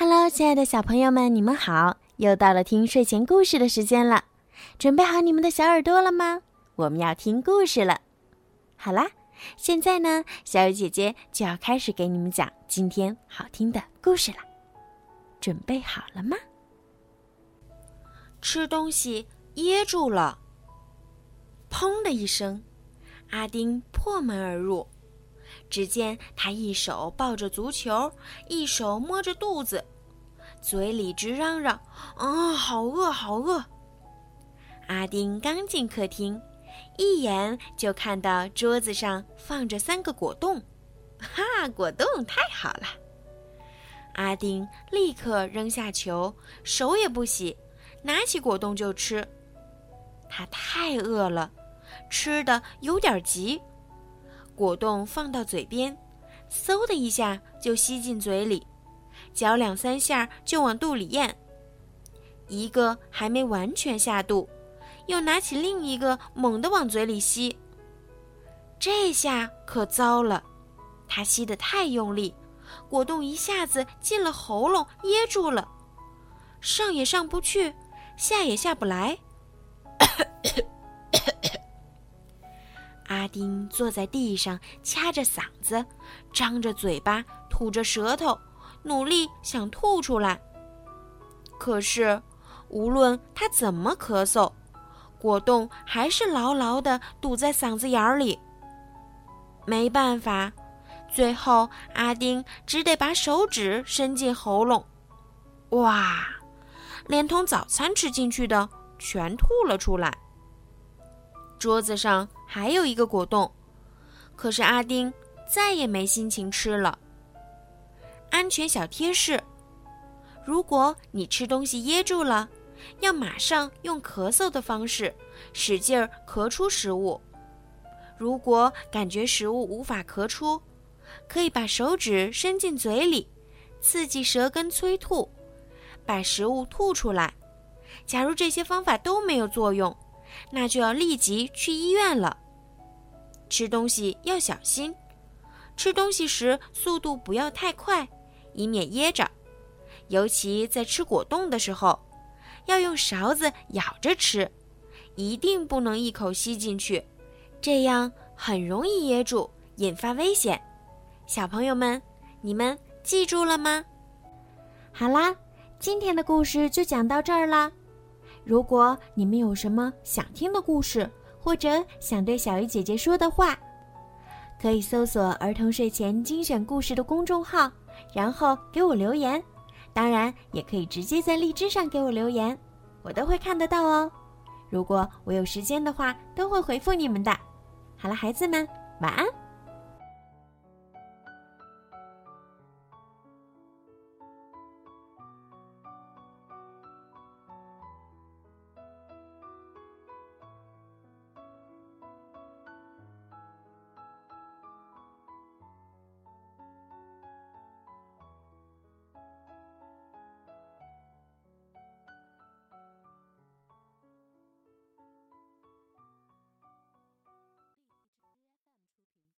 Hello，亲爱的小朋友们，你们好！又到了听睡前故事的时间了，准备好你们的小耳朵了吗？我们要听故事了。好啦，现在呢，小雨姐姐就要开始给你们讲今天好听的故事了。准备好了吗？吃东西噎住了，砰的一声，阿丁破门而入。只见他一手抱着足球，一手摸着肚子，嘴里直嚷嚷：“啊，好饿，好饿！”阿丁刚进客厅，一眼就看到桌子上放着三个果冻，哈，果冻太好了！阿丁立刻扔下球，手也不洗，拿起果冻就吃。他太饿了，吃的有点急。果冻放到嘴边，嗖的一下就吸进嘴里，嚼两三下就往肚里咽。一个还没完全下肚，又拿起另一个猛地往嘴里吸。这下可糟了，他吸得太用力，果冻一下子进了喉咙，噎住了，上也上不去，下也下不来。丁坐在地上，掐着嗓子，张着嘴巴，吐着舌头，努力想吐出来。可是，无论他怎么咳嗽，果冻还是牢牢地堵在嗓子眼里。没办法，最后阿丁只得把手指伸进喉咙，哇，连同早餐吃进去的全吐了出来。桌子上还有一个果冻，可是阿丁再也没心情吃了。安全小贴士：如果你吃东西噎住了，要马上用咳嗽的方式使劲儿咳出食物。如果感觉食物无法咳出，可以把手指伸进嘴里，刺激舌根催吐，把食物吐出来。假如这些方法都没有作用，那就要立即去医院了。吃东西要小心，吃东西时速度不要太快，以免噎着。尤其在吃果冻的时候，要用勺子咬着吃，一定不能一口吸进去，这样很容易噎住，引发危险。小朋友们，你们记住了吗？好啦，今天的故事就讲到这儿啦。如果你们有什么想听的故事，或者想对小鱼姐姐说的话，可以搜索“儿童睡前精选故事”的公众号，然后给我留言。当然，也可以直接在荔枝上给我留言，我都会看得到哦。如果我有时间的话，都会回复你们的。好了，孩子们，晚安。